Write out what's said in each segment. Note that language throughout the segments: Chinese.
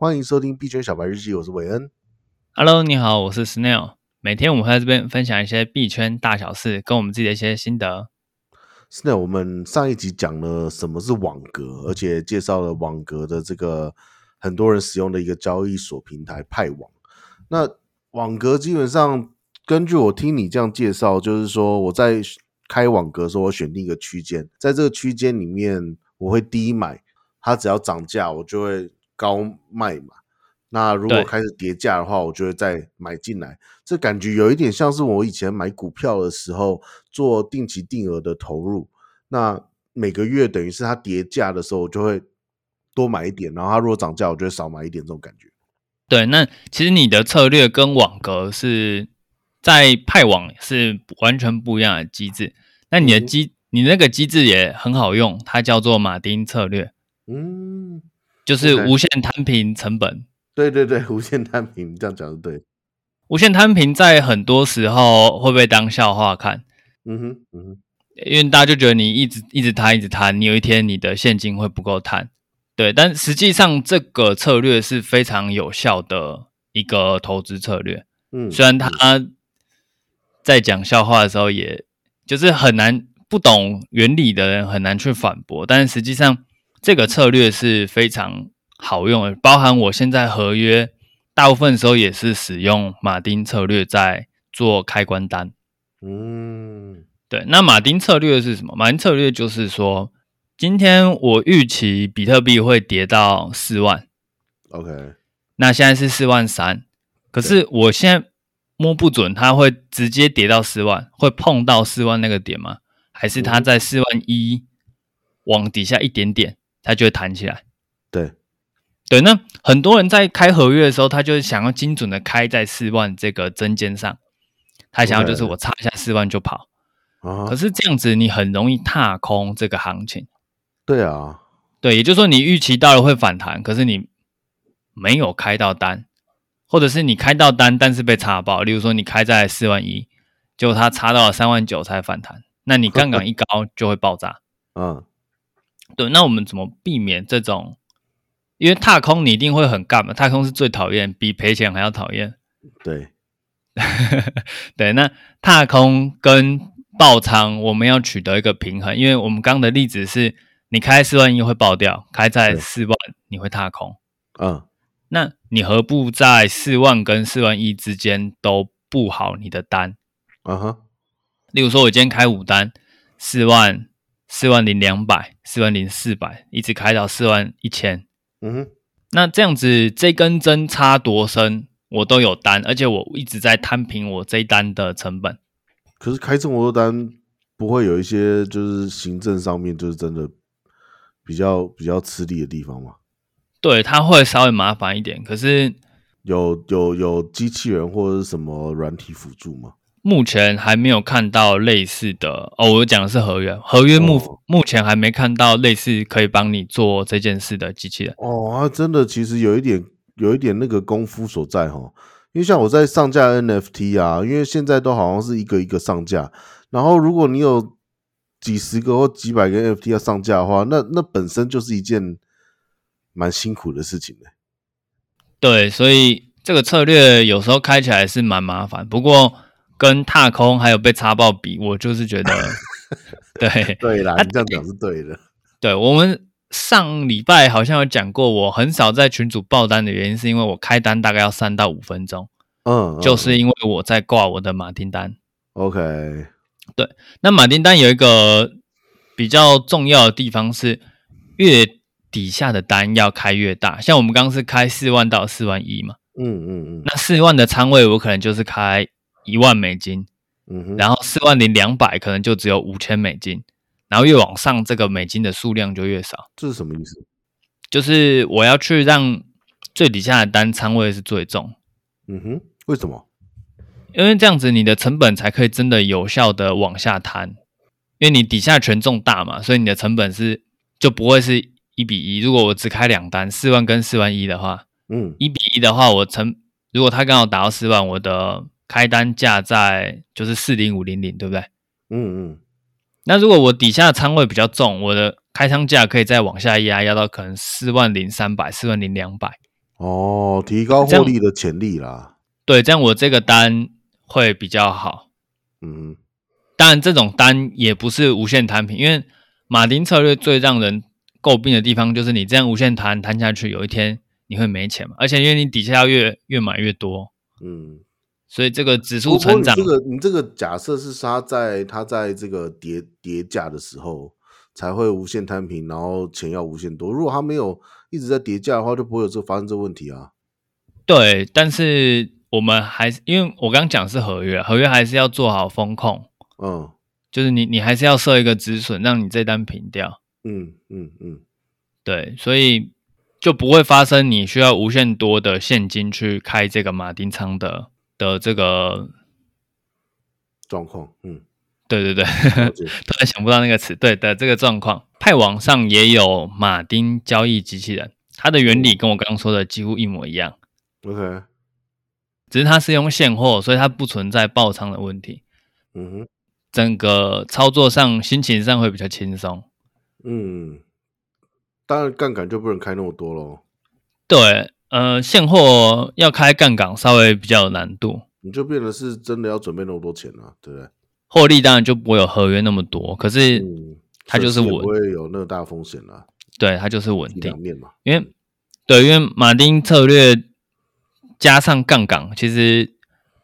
欢迎收听币圈小白日记，我是韦恩。Hello，你好，我是 Snail。每天我们会在这边分享一些币圈大小事，跟我们自己的一些心得。Snail，我们上一集讲了什么是网格，而且介绍了网格的这个很多人使用的一个交易所平台派网。那网格基本上，根据我听你这样介绍，就是说我在开网格的时候，我选定一个区间，在这个区间里面，我会低买，它只要涨价，我就会。高卖嘛，那如果开始跌价的话，我就会再买进来。这感觉有一点像是我以前买股票的时候做定期定额的投入。那每个月等于是它跌价的时候，我就会多买一点，然后它如果涨价，我就会少买一点。这种感觉。对，那其实你的策略跟网格是在派网是完全不一样的机制。那你的机，嗯、你那个机制也很好用，它叫做马丁策略。嗯。就是无限摊平成本，对对对，无限摊平，这样讲的对。无限摊平在很多时候会被当笑话看，嗯哼，嗯哼，因为大家就觉得你一直一直摊一直摊，你有一天你的现金会不够摊，对。但实际上这个策略是非常有效的一个投资策略，嗯，虽然他在讲笑话的时候，也就是很难不懂原理的人很难去反驳，但是实际上。这个策略是非常好用的，包含我现在合约大部分时候也是使用马丁策略在做开关单。嗯，对。那马丁策略是什么？马丁策略就是说，今天我预期比特币会跌到四万。OK。那现在是四万三，可是我现在摸不准它会直接跌到四万，会碰到四万那个点吗？还是它在四万一往底下一点点？它就会弹起来，对，对。那很多人在开合约的时候，他就是想要精准的开在四万这个针尖上，他想要就是我插一下四万就跑。Okay. 可是这样子你很容易踏空这个行情。对啊，对，也就是说你预期到了会反弹，可是你没有开到单，或者是你开到单，但是被插爆。例如说你开在四万一，结果它插到了三万九才反弹，那你杠杆 一高就会爆炸。嗯。对，那我们怎么避免这种？因为踏空你一定会很干嘛？踏空是最讨厌，比赔钱还要讨厌。对，对，那踏空跟爆仓，我们要取得一个平衡。因为我们刚刚的例子是，你开四万一会爆掉，开在四万你会踏空。嗯，那你何不在四万跟四万一之间都布好你的单？嗯哼，例如说，我今天开五单，四万。四万零两百，四万零四百，一直开到四万一千。嗯哼，那这样子，这根针插多深，我都有单，而且我一直在摊平我这一单的成本。可是开这么多单，不会有一些就是行政上面就是真的比较比较吃力的地方吗？对，它会稍微麻烦一点。可是有有有机器人或者是什么软体辅助吗？目前还没有看到类似的哦，我讲的是合约，合约目、哦、目前还没看到类似可以帮你做这件事的机器人。哦，啊，真的，其实有一点，有一点那个功夫所在哈。因为像我在上架 NFT 啊，因为现在都好像是一个一个上架，然后如果你有几十个或几百个 NFT 要上架的话，那那本身就是一件蛮辛苦的事情的。对，所以这个策略有时候开起来是蛮麻烦，不过。跟踏空还有被插爆比，我就是觉得，对对啦，你这样讲是对的。对，我们上礼拜好像有讲过，我很少在群组爆单的原因，是因为我开单大概要三到五分钟。嗯，就是因为我在挂我的马丁单。OK，对，那马丁单有一个比较重要的地方是，越底下的单要开越大。像我们刚刚是开四万到四万一嘛。嗯嗯嗯。那四万的仓位，我可能就是开。一万美金，嗯哼，然后四万零两百可能就只有五千美金，然后越往上，这个美金的数量就越少。这是什么意思？就是我要去让最底下的单仓位是最重。嗯哼，为什么？因为这样子你的成本才可以真的有效的往下摊，因为你底下权重大嘛，所以你的成本是就不会是一比一。如果我只开两单，四万跟四万一的话，嗯，一比一的话，我成如果他刚好达到四万，我的开单价在就是四零五零零，对不对？嗯嗯。那如果我底下的仓位比较重，我的开仓价可以再往下压，压到可能四万零三百、四万零两百。哦，提高获利的潜力啦。对，这样我这个单会比较好。嗯，当然这种单也不是无限摊平，因为马丁策略最让人诟病的地方就是你这样无限摊摊下去，有一天你会没钱嘛，而且因为你底下要越越买越多。嗯。所以这个指数成长，这个你这个假设是它在它在这个叠叠价的时候才会无限摊平，然后钱要无限多。如果它没有一直在叠价的话，就不会有这发生这个问题啊。对，但是我们还是因为我刚刚讲是合约，合约还是要做好风控。嗯，就是你你还是要设一个止损，让你这单平掉。嗯嗯嗯，对，所以就不会发生你需要无限多的现金去开这个马丁仓的。的这个状况，嗯，对对对，突然想不到那个词，对的这个状况，派网上也有马丁交易机器人，它的原理跟我刚刚说的几乎一模一样，OK，只是它是用现货，所以它不存在爆仓的问题，嗯哼，整个操作上心情上会比较轻松，嗯，当然杠杆就不能开那么多喽，对。呃，现货要开杠杆稍微比较有难度，你就变得是真的要准备那么多钱了，对不对？获利当然就不会有合约那么多，可是它就是稳，不会有那么大风险了。对，它就是稳定嘛。因为对，因为马丁策略加上杠杆，其实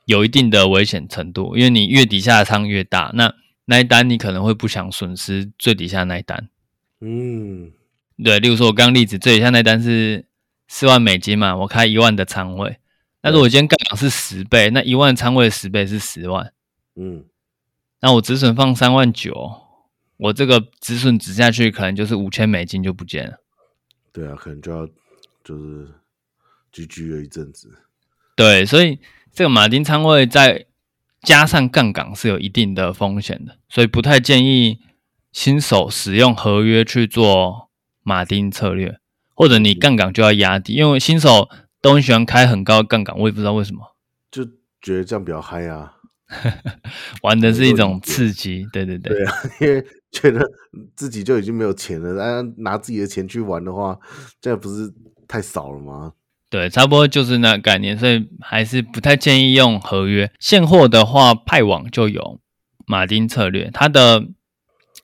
有一定的危险程度，因为你越底下的仓越大，那那一单你可能会不想损失最底下那一单。嗯，对，例如说我刚刚例子最底下那一单是。四万美金嘛，我开一万的仓位。那如果今天杠杆是十倍，那一万仓位的十倍是十万。嗯，那我止损放三万九，我这个止损止下去，可能就是五千美金就不见了。对啊，可能就要就是 GG 了一阵子。对，所以这个马丁仓位再加上杠杆是有一定的风险的，所以不太建议新手使用合约去做马丁策略。或者你杠杆就要压低，因为新手都很喜欢开很高的杠杆，我也不知道为什么，就觉得这样比较嗨啊，玩的是一种刺激，对对对，对啊，因为觉得自己就已经没有钱了，但拿自己的钱去玩的话，这样不是太少了吗？对，差不多就是那个概念，所以还是不太建议用合约。现货的话，派网就有马丁策略，它的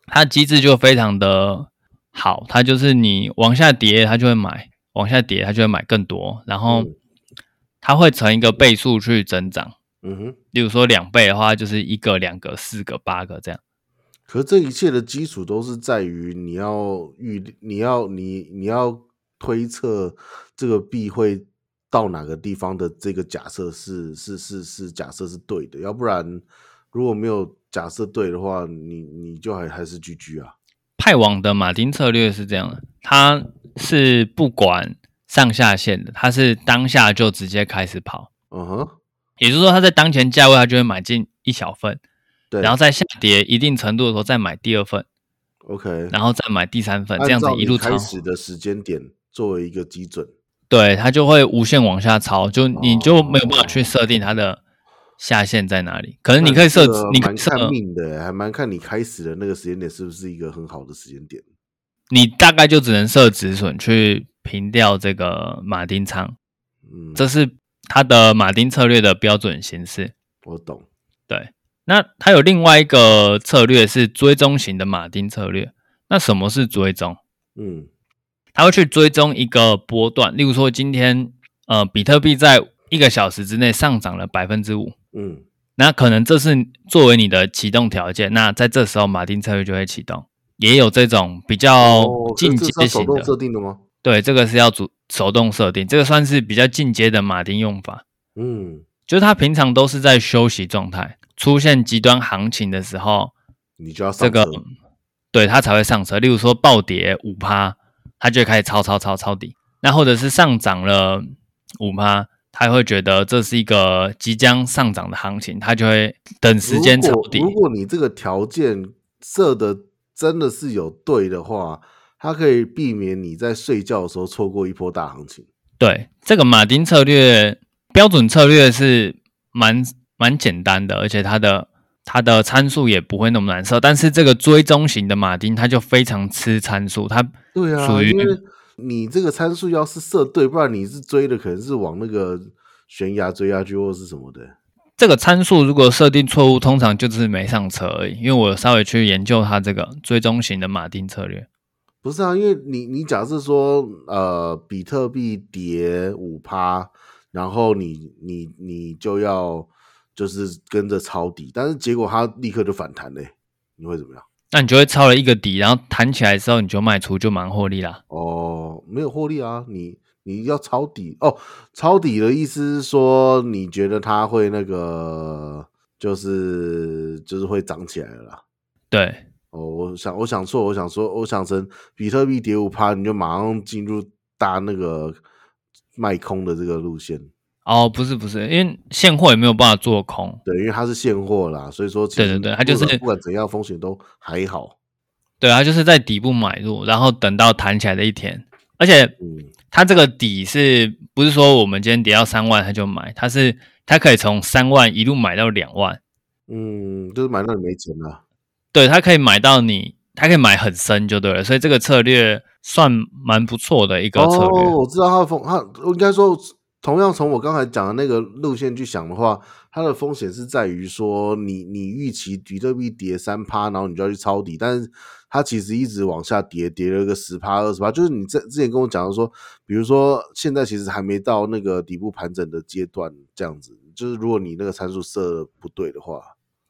它机制就非常的。好，它就是你往下跌，它就会买；往下跌，它就会买更多。然后它会成一个倍数去增长。嗯哼，例如说两倍的话，就是一个、两个、四个、八个这样。可是这一切的基础都是在于你要预，你要你你要推测这个币会到哪个地方的这个假设是是是是假设是对的，要不然如果没有假设对的话，你你就还还是 GG 啊。派网的马丁策略是这样的，它是不管上下限的，它是当下就直接开始跑。嗯哼，也就是说，它在当前价位，它就会买进一小份，对，然后在下跌一定程度的时候再买第二份，OK，然后再买第三份，这样子一路开始的时间点作为一个基准，对，它就会无限往下抄，就你就没有办法去设定它的。下限在哪里？可能你可以设置，你可以看命的，还蛮看你开始的那个时间点是不是一个很好的时间点。你大概就只能设止损去平掉这个马丁仓，嗯，这是它的马丁策略的标准形式。我懂。对，那它有另外一个策略是追踪型的马丁策略。那什么是追踪？嗯，它会去追踪一个波段，例如说今天呃，比特币在一个小时之内上涨了百分之五。嗯，那可能这是作为你的启动条件，那在这时候马丁策略就会启动，也有这种比较进阶型的。哦、设定的吗？对，这个是要主手动设定，这个算是比较进阶的马丁用法。嗯，就是他平常都是在休息状态，出现极端行情的时候，你就要这个，对他才会上车。例如说暴跌五趴，他就会开始抄抄抄抄底，那或者是上涨了五趴。他会觉得这是一个即将上涨的行情，他就会等时间抄底。如果你这个条件设的真的是有对的话，它可以避免你在睡觉的时候错过一波大行情。对，这个马丁策略标准策略是蛮蛮简单的，而且它的它的参数也不会那么难设。但是这个追踪型的马丁，它就非常吃参数，它对啊，属于。你这个参数要是设对，不然你是追的可能是往那个悬崖追下去或是什么的。这个参数如果设定错误，通常就是没上车而已。因为我稍微去研究它这个追踪型的马丁策略。不是啊，因为你你假设说，呃，比特币跌五趴，然后你你你就要就是跟着抄底，但是结果它立刻就反弹嘞，你会怎么样？那你就会抄了一个底，然后弹起来之后你就卖出，就蛮获利啦。哦，没有获利啊，你你要抄底哦，抄底的意思是说你觉得它会那个就是就是会涨起来了啦？对。哦，我想，我想错，我想说，我想成比特币跌五趴，你就马上进入搭那个卖空的这个路线。哦，不是不是，因为现货也没有办法做空。对，因为它是现货啦，所以说对对对，它就是不管怎样风险都还好。对，它就是在底部买入，然后等到弹起来的一天。而且，它这个底是不是说我们今天跌到三万它就买？它是它可以从三万一路买到两万。嗯，就是买到你没钱了。对，他可以买到你，他可以买很深就对了，所以这个策略算蛮不错的一个策略。哦，我知道它的风，它应该说，同样从我刚才讲的那个路线去想的话，它的风险是在于说你，你你预期比特币跌三趴，然后你就要去抄底，但是它其实一直往下跌，跌了个十趴二十趴，就是你在之前跟我讲的说，比如说现在其实还没到那个底部盘整的阶段，这样子，就是如果你那个参数设不对的话。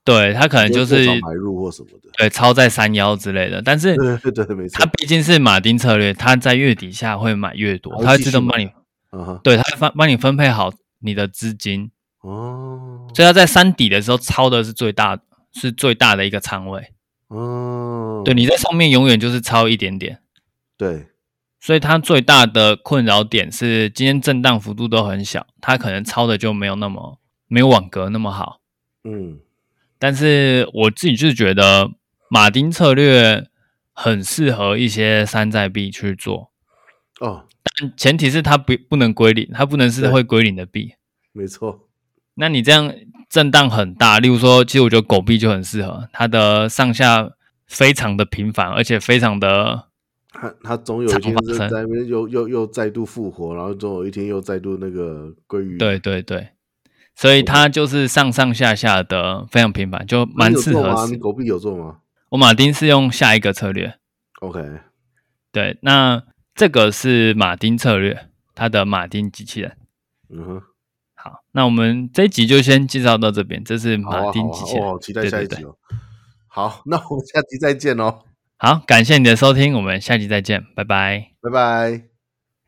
对，他可能就是买入或什么的，对，超在三幺之类的。但是，对对对，没错，他毕竟是马丁策略，他在月底下会买越多，他会自动帮你，对，他会帮你分配好你的资金哦。所以他在山底的时候抄的是最大，是最大的一个仓位哦。对，你在上面永远就是抄一点点，对。所以他最大的困扰点是今天震荡幅度都很小，他可能抄的就没有那么没有网格那么好，嗯。但是我自己就是觉得马丁策略很适合一些山寨币去做哦，但前提是它不不能归零，它不能是会归零的币。没错，那你这样震荡很大，例如说，其实我觉得狗币就很适合，它的上下非常的频繁，而且非常的，它它总有一天在那边又又又再度复活，然后总有一天又再度那个归于对对对。所以它就是上上下下的非常频繁，就蛮适合。你狗币有做吗？我马丁是用下一个策略。OK，对，那这个是马丁策略，它的马丁机器人。嗯哼，好，那我们这一集就先介绍到这边。这是马丁机器人，好，期待下一集哦。好，那我们下集再见哦。好，感谢你的收听，我们下集再见，拜拜，拜拜。